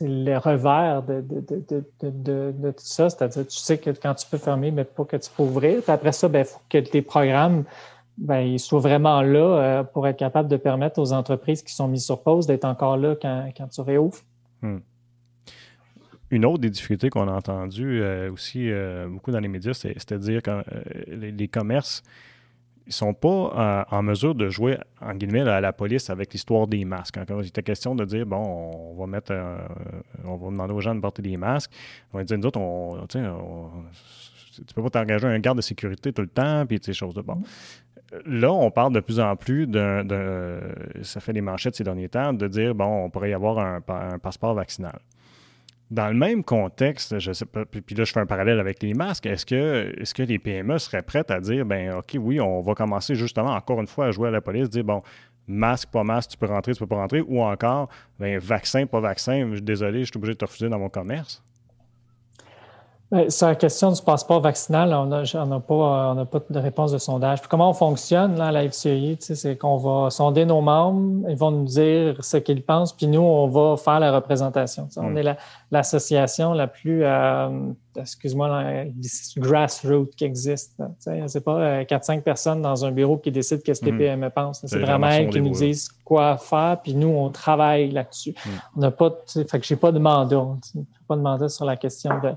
le revers de, tout ça. C'est-à-dire, tu sais que quand tu peux fermer, mais pas que tu peux ouvrir. après ça, il ben, faut que tes programmes ben, ils soient vraiment là euh, pour être capable de permettre aux entreprises qui sont mises sur pause d'être encore là quand, tu réouvres. Hmm. Une autre des difficultés qu'on a entendues euh, aussi euh, beaucoup dans les médias, c'est-à-dire que les, commerces ils sont pas en mesure de jouer, en guillemets, à la police avec l'histoire des masques. Encore, il était question de dire, bon, on va mettre, on demander aux gens de porter des masques. On va dire, nous autres, on, tu peux pas t'engager un garde de sécurité tout le temps, puis ces choses de bon. Là, on parle de plus en plus de, ça fait des manchettes ces derniers temps, de dire, bon, on pourrait y avoir un passeport vaccinal. Dans le même contexte, je sais pas, puis là je fais un parallèle avec les masques, est-ce que, est que les PME seraient prêtes à dire, ben OK, oui, on va commencer justement encore une fois à jouer à la police, dire, bon, masque, pas masque, tu peux rentrer, tu peux pas rentrer, ou encore, ben, vaccin, pas vaccin, désolé, je suis obligé de te refuser dans mon commerce? Ben, sur la question du passeport vaccinal, on n'a pas, pas de réponse de sondage. comment on fonctionne là, à la FCI, c'est qu'on va sonder nos membres, ils vont nous dire ce qu'ils pensent, puis nous, on va faire la représentation. On mm. est l'association la, plus, euh, excuse-moi, grassroots qui existe. C'est pas 4-5 euh, personnes dans un bureau qui décident qu'est-ce que les PME pensent. C'est vraiment elles qui nous disent quoi faire, puis nous, on travaille là-dessus. Mm. On n'a pas, fait que j'ai pas de mandat. Pas de mandat sur la question de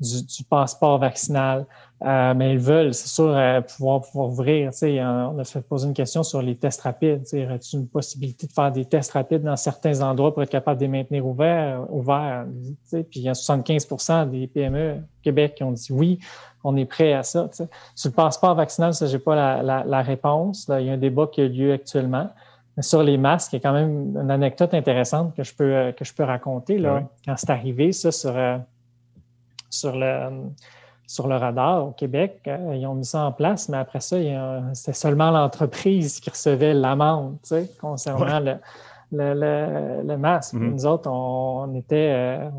du, passeport vaccinal. Euh, mais ils veulent, c'est sûr, euh, pouvoir, pouvoir ouvrir. On a fait poser une question sur les tests rapides. Y aurait-il une possibilité de faire des tests rapides dans certains endroits pour être capable de les maintenir ouverts? ouverts puis il y a 75 des PME au Québec qui ont dit oui, on est prêt à ça. Sur le passeport vaccinal, ça, j'ai pas la, la, réponse. il y a un débat qui a lieu actuellement. Mais sur les masques, il y a quand même une anecdote intéressante que je peux, que je peux raconter. Là, Quand c'est arrivé, ça, sur euh, sur le, sur le radar au Québec. Euh, ils ont mis ça en place, mais après ça, c'était seulement l'entreprise qui recevait l'amende concernant le, le, le, masque. Mm-hmm. Nous autres, on, était euh,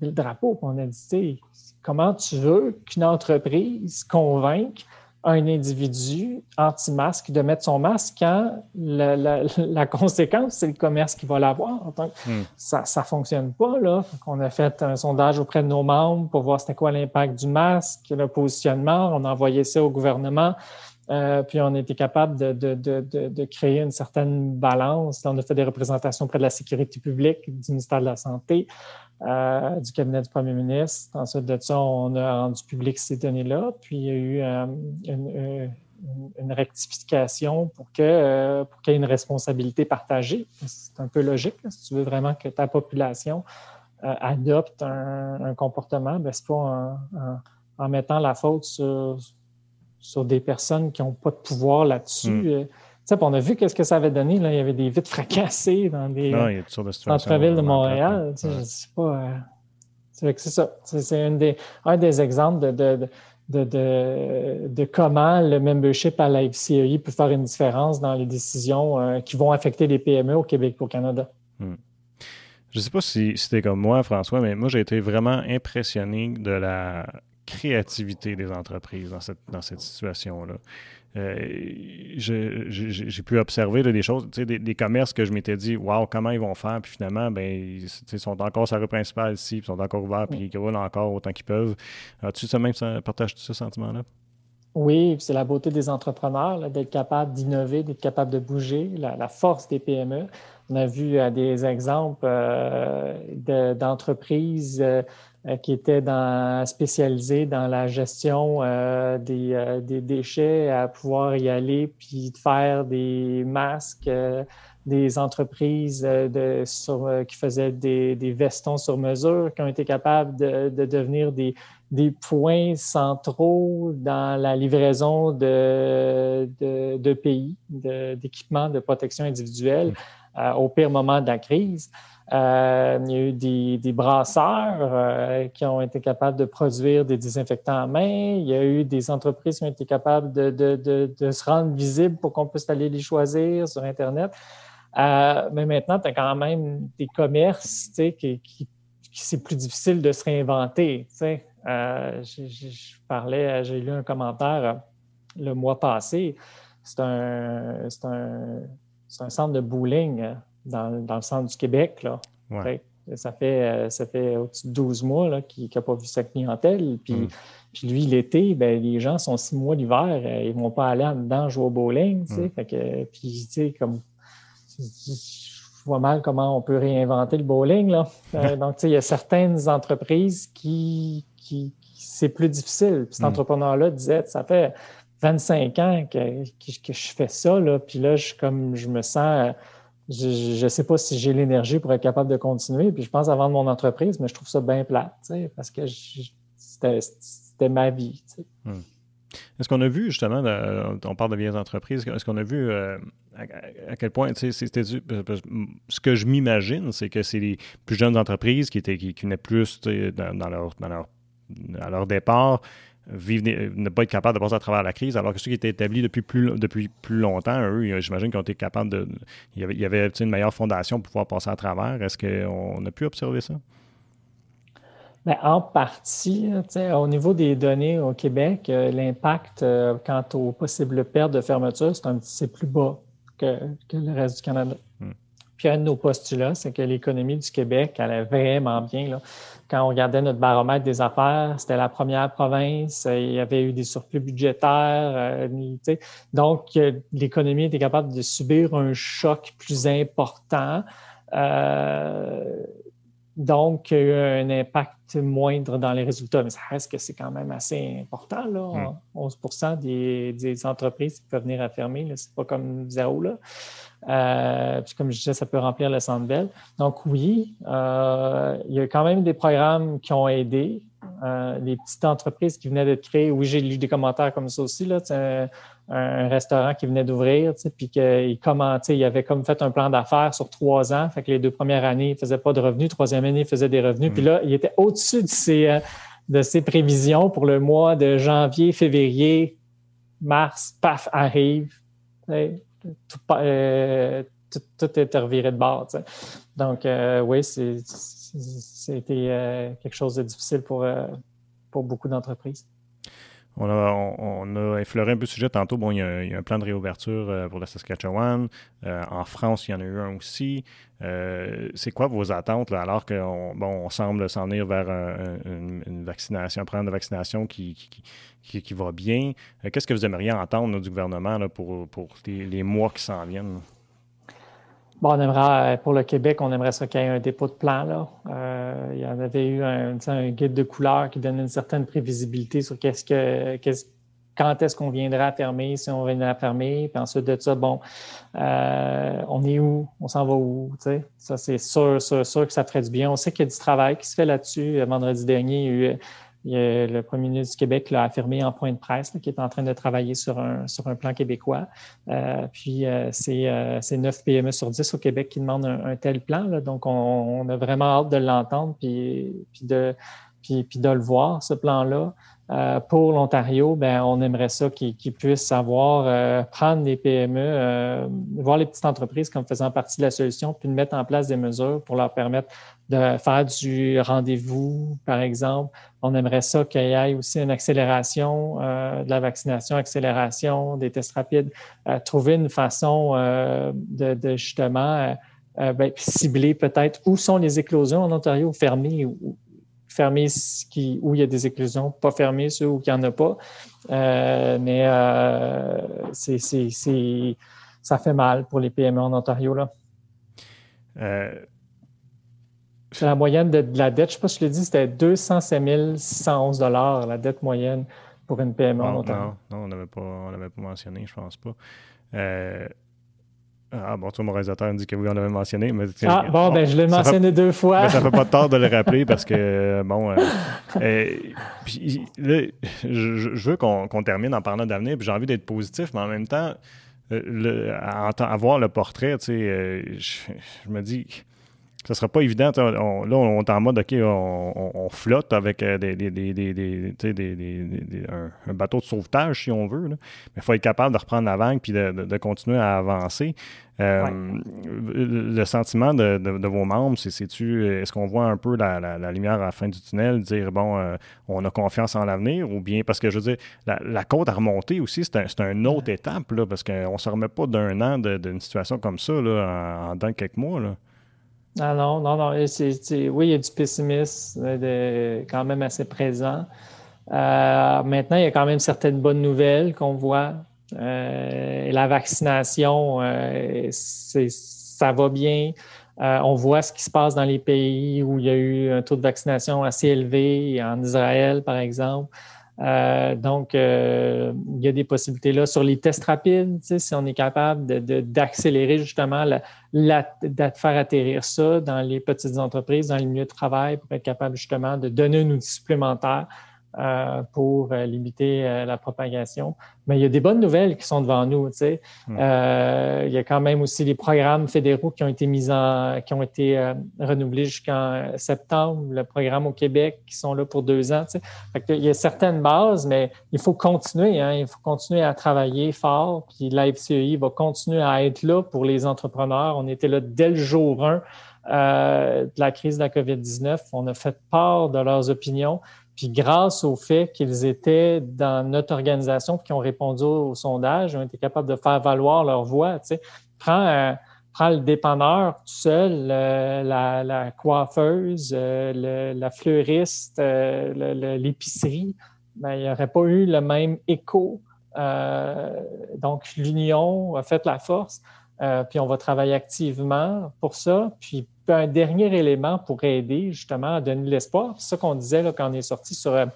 le drapeau, on a dit comment tu veux qu'une entreprise convainque un individu anti-masque de mettre son masque quand la, conséquence, c'est le commerce qui va l'avoir. Hmm. Ça ne fonctionne pas. Là. On a fait un sondage auprès de nos membres pour voir c'était quoi l'impact du masque, le positionnement. On a envoyé ça au gouvernement. Euh, puis on été capable de, créer une certaine balance. On a fait des représentations auprès de la sécurité publique, du ministère de la Santé. Euh, du cabinet du premier ministre. Ensuite de ça, on a rendu public ces données-là. Puis il y a eu euh, une, rectification pour qu'il y ait une responsabilité partagée. C'est un peu logique. Si tu veux vraiment que ta population adopte un, comportement, ben, c'est pas en, mettant la faute sur, sur des personnes qui n'ont pas de pouvoir là-dessus. Mm on a vu qu'est-ce que ça avait donné. Là. Il y avait des vitres fracassées dans des centres-villes de Montréal. C'est pas. Euh, c'est ça. C'est un des, un des exemples de, de, de, de, comment le membership à la FCEI peut faire une différence dans les décisions euh, qui vont affecter les PME au Québec et au Canada. Hmm. Je ne sais pas si c'était comme moi, François, mais moi, j'ai été vraiment impressionné de la créativité des entreprises dans cette, dans cette situation-là. Euh, j'ai pu observer des choses, des, des, commerces que je m'étais dit, waouh, comment ils vont faire, puis finalement, ben, ils sont encore sur la rue principale ici, puis ils sont encore ouverts, puis ils roulent encore autant qu'ils peuvent. As-tu ça même, partages-tu ce sentiment-là? Oui, c'est la beauté des entrepreneurs, d'être capable d'innover, d'être capable de bouger, la, force des PME. On a vu euh, des exemples euh, d'entreprises euh, qui était dans, spécialisé dans la gestion des, déchets, à pouvoir y aller puis faire des masques, des entreprises qui faisaient des, vestons sur mesure, qui ont été capables de devenir des, des points centraux dans la livraison de, de, pays, d'équipements de, protection individuelle au pire moment de la crise. Euh, il y a eu des, des brasseurs euh, qui ont été capables de produire des désinfectants à main. Il y a eu des entreprises qui ont été capables de, de, de, se rendre visibles pour qu'on puisse aller les choisir sur Internet. Euh, mais maintenant, tu as quand même des commerces qui, qui, qui c'est plus difficile de se réinventer. Euh, je parlais, j'ai lu un commentaire le mois passé. C'est un, un, un centre de bowling dans, dans, le centre du Québec. Là. Ça fait, euh, ça fait au-dessus de 12 mois qu'il n'a pas vu sa clientèle. Puis, mm. puis lui, l'été, ben, les gens sont six mois l'hiver, euh, ils ne vont pas aller en dedans jouer au bowling. Mm. Fait que, puis, tu sais, comme je vois mal comment on peut réinventer le bowling. Là. Euh, donc, il y a certaines entreprises qui, qui, c'est plus difficile. Puis cet mm. entrepreneur-là disait, ça fait 25 ans que, que, je fais ça, là, puis là, je, comme je me sens je ne sais pas si j'ai l'énergie pour être capable de continuer. Puis je pense à vendre mon entreprise, mais je trouve ça bien plate, parce que c'était ma vie. Hmm. Est-ce qu'on a vu justement, on parle de vieilles entreprises, est-ce qu'on a vu euh, à, quel point, c'était ce que je m'imagine, c'est que c'est les plus jeunes entreprises qui étaient qui, venaient plus dans, leur, dans leur, à leur départ, vivre, ne pas être capable de passer à travers la crise, alors que ceux qui étaient établis depuis plus, depuis plus longtemps, eux, j'imagine qu'ils ont été capables de. Il y avait, il y avait une meilleure fondation pour pouvoir passer à travers. Est-ce qu'on a pu observer ça? Ben, en partie, au niveau des données au Québec, euh, l'impact quant aux possibles pertes de fermeture, c'est plus bas que, le reste du Canada. Hmm. Puis un de nos postulats, c'est que l'économie du Québec allait vraiment bien. Là. Quand on regardait notre baromètre des affaires, c'était la première province, euh, il y avait eu des surplus budgétaires. Euh, donc, euh, l'économie était capable de subir un choc plus important. donc, un impact moindre dans les résultats. Mais ça reste que c'est quand même assez important. Là. 11% hmm. des, entreprises qui peuvent venir à fermer, c'est pas comme zéro. Là. Euh, puis comme je disais, ça peut remplir le centre. Donc oui, euh, il y a quand même des programmes qui ont aidé. Euh, les petites entreprises qui venaient d'être créées, oui, j'ai lu des commentaires comme ça aussi. Là, un, un restaurant qui venait d'ouvrir, puis qu'il commentait, il avait comme fait un plan d'affaires sur trois ans. Fait que les deux premières années, il ne faisait pas de revenus. Troisième année, il faisait des revenus. Puis mm. là, il était au-dessus de ses, de ses prévisions pour le mois de janvier, février, mars, paf, arrive euh, tout, tout, est reviré de bord. Donc, euh, oui, c'était euh, quelque chose de difficile pour, pour beaucoup d'entreprises. On a, on, a, effleuré un peu le sujet tantôt. Bon, il y a, un plan de réouverture pour la Saskatchewan. en France, il y en a eu un aussi. c'est quoi vos attentes alors qu'on bon, on semble s'en venir vers une, vaccination, un programme de vaccination qui, qui, va bien? Euh, qu'est-ce que vous aimeriez entendre du gouvernement pour, les, mois qui s'en viennent? Bon, on aimerait, euh, pour le Québec, on aimerait ça qu'il y ait un dépôt de plan. Là. Euh, il y en avait eu un, guide de couleur qui donne une certaine prévisibilité sur qu'est-ce que, quand est-ce qu'on viendra à fermer, si on viendra à fermer. Puis ensuite de ça, bon, on est où? On s'en va où? Ça, c'est sûr, sûr, sûr que ça ferait du bien. On sait qu'il y a du travail qui se fait là-dessus. Vendredi dernier, il y a eu le premier ministre du Québec l'a affirmé en point de presse qu'il est en train de travailler sur un, sur un plan québécois. Euh, puis euh, euh, c'est 9 PME sur 10 au Québec qui demandent un, tel plan. donc on, a vraiment hâte de l'entendre puis, puis, de, puis, puis de le voir, ce plan-là. Euh, pour l'Ontario, ben, on aimerait ça qu'ils puissent avoir, euh, prendre les PME, euh, voir les petites entreprises comme faisant partie de la solution, puis de mettre en place des mesures pour leur permettre de faire du rendez-vous, par exemple. On aimerait ça qu'il y ait aussi une accélération de la vaccination, accélération des tests rapides, trouver une façon de, de, justement ben, cibler peut-être où sont les éclosions en Ontario fermées ou fermer ce qui, où il y a des éclosions, pas fermer ceux où il n'y en a pas. Euh, mais euh, c'est, ça fait mal pour les PME en Ontario. Là. Euh, c'est la moyenne de, la dette. Je ne sais pas si je l'ai dit, c'était 207 611 la dette moyenne pour une PME en Ontario. Non, on n'avait pas, pas mentionné, je ne pense pas. Ah bon, toi, mon réalisateur me dit que oui, on l'avait mentionné. Mais, ah bon, ben je l'ai mentionné deux fois. Mais ça fait pas de tort de le rappeler parce que, bon, euh, euh, puis, là, je, veux qu'on termine en parlant d'avenir, puis j'ai envie d'être positif, mais en même temps, euh, le, à, avoir le portrait, tu sais, je, me dis, ce sera pas évident. là, on est en mode, OK, on, flotte avec des, un, bateau de sauvetage, si on veut. Mais il faut être capable de reprendre la vague puis de, continuer à avancer. Le sentiment de, vos membres, c'est-tu, est-ce qu'on voit un peu la, lumière à la fin du tunnel, dire, bon, on a confiance en l'avenir, ou bien, parce que je veux dire, la, côte à remonter aussi, c'est un, une autre étape, là, parce qu'on ne se remet pas d'un an d'une situation comme ça là, en, dans quelques mois. Là. Ah non, non, non. oui, il y a du pessimisme euh, quand même assez présent. Euh, maintenant, il y a quand même certaines bonnes nouvelles qu'on voit. Euh, la vaccination, ça va bien. on voit ce qui se passe dans les pays où il y a eu un taux de vaccination assez élevé, en Israël, par exemple. Euh, donc, euh, il y a des possibilités là. Sur les tests rapides, si on est capable d'accélérer justement, la, de faire atterrir ça dans les petites entreprises, dans les milieux de travail, pour être capable justement de donner un outil supplémentaire euh, pour euh, limiter euh, la propagation. Mais il y a des bonnes nouvelles qui sont devant nous. Tu sais. Hmm. il y a quand même aussi les programmes fédéraux qui ont été mis en, qui ont été renouvelés jusqu'en septembre. Le programme au Québec qui sont là pour deux ans. Tu sais. il y a certaines bases, mais il faut continuer. Hein. Il faut continuer à travailler fort. Puis la FCEI va continuer à être là pour les entrepreneurs. On était là dès le jour 1 de la crise de la COVID-19. On a fait part de leurs opinions. Puis grâce au fait qu'ils étaient dans notre organisation qu'ils ont répondu au, sondage, ont été capables de faire valoir leur voix. Tu sais. prends, prends, le dépanneur tout seul, la, coiffeuse, la fleuriste, l'épicerie. Ben, il n'y aurait pas eu le même écho. Euh, donc, l'union a fait la force. Euh, puis on va travailler activement pour ça. Puis un dernier élément pour aider justement à donner l'espoir. C'est ça qu'on disait là, quand on est sorti sur, euh,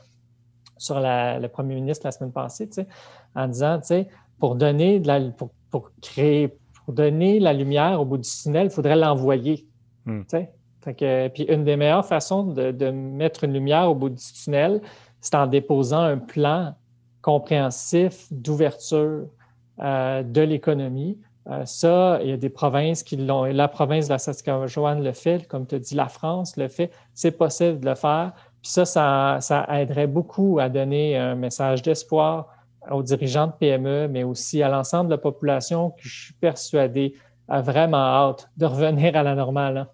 sur le premier ministre la semaine passée, en disant, pour donner de la, pour, créer, pour donner la lumière au bout du tunnel, il faudrait l'envoyer. Hmm. puis une des meilleures façons de, de, mettre une lumière au bout du tunnel, c'est en déposant un plan compréhensif d'ouverture euh, de l'économie. Euh, ça, il y a des provinces qui l'ont. La province de la Saskatchewan le fait, comme tu as dit, la France le fait. C'est possible de le faire. Puis ça, ça, ça, aiderait beaucoup à donner un message d'espoir aux dirigeants de PME, mais aussi à l'ensemble de la population qui, je suis persuadé, a vraiment hâte de revenir à la normale. Hein.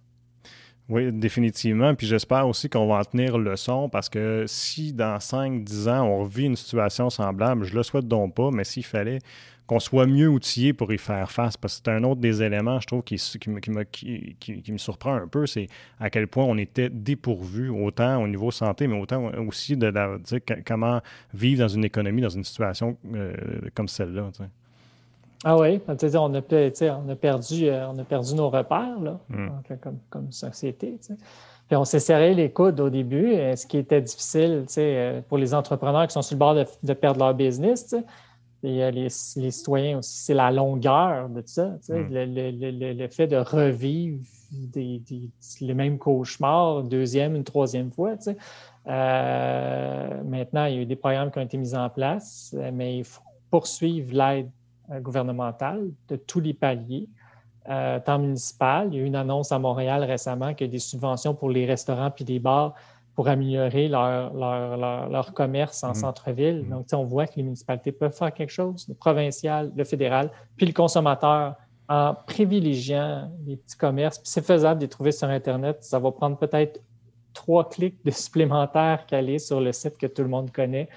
Oui, définitivement. Puis j'espère aussi qu'on va en tenir leçon parce que si dans 5-10 ans, on revit une situation semblable, je le souhaite donc pas, mais s'il fallait qu'on soit mieux outillé pour y faire face, parce que c'est un autre des éléments, je trouve, qui, qui, me, qui, qui me, surprend un peu, c'est à quel point on était dépourvu, autant au niveau santé, mais autant aussi de, comment vivre dans une économie, dans une situation euh, comme celle-là. Ah oui, on a, on a, perdu, euh, on a perdu nos repères là, hmm. comme, société. Puis on s'est serré les coudes au début, euh, ce qui était difficile pour les entrepreneurs qui sont sur le bord de, perdre leur business. Et les, citoyens aussi, c'est la longueur de ça, hmm. le, fait de revivre des, les mêmes cauchemars, deuxième, une troisième fois. maintenant, il y a eu des programmes qui ont été mis en place, mais il faut poursuivre l'aide euh, gouvernementale de tous les paliers, euh, temps municipal. Il y a eu une annonce à Montréal récemment qu'il y a des subventions pour les restaurants puis les bars pour améliorer leur, leur, commerce en mmh. centre-ville. Mmh. Donc, on voit que les municipalités peuvent faire quelque chose, le provincial, le fédéral, puis le consommateur en privilégiant les petits commerces. Puis c'est faisable de les trouver sur Internet. Ça va prendre peut-être trois clics de supplémentaires qu'aller sur le site que tout le monde connaît.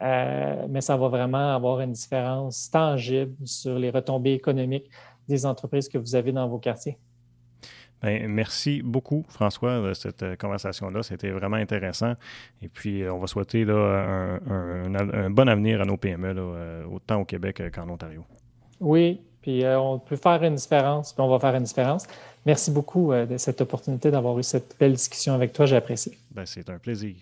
Euh, mais ça va vraiment avoir une différence tangible sur les retombées économiques des entreprises que vous avez dans vos quartiers. Bien, merci beaucoup, François, de cette euh, conversation-là. C'était vraiment intéressant. Et puis, euh, on va souhaiter là, un, bon avenir à nos PME, autant au Québec qu'en Ontario. Oui, puis on peut faire une différence, puis on va faire une différence. Merci beaucoup de cette opportunité d'avoir eu cette belle discussion avec toi. J'apprécie. Bien, c'est un plaisir.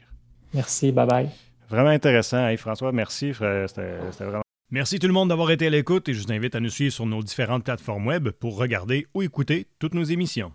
Merci. Bye bye. Vraiment intéressant. Hey, François, merci. C'était vraiment. Merci tout le monde d'avoir été à l'écoute et je vous invite à nous suivre sur nos différentes plateformes web pour regarder ou écouter toutes nos émissions.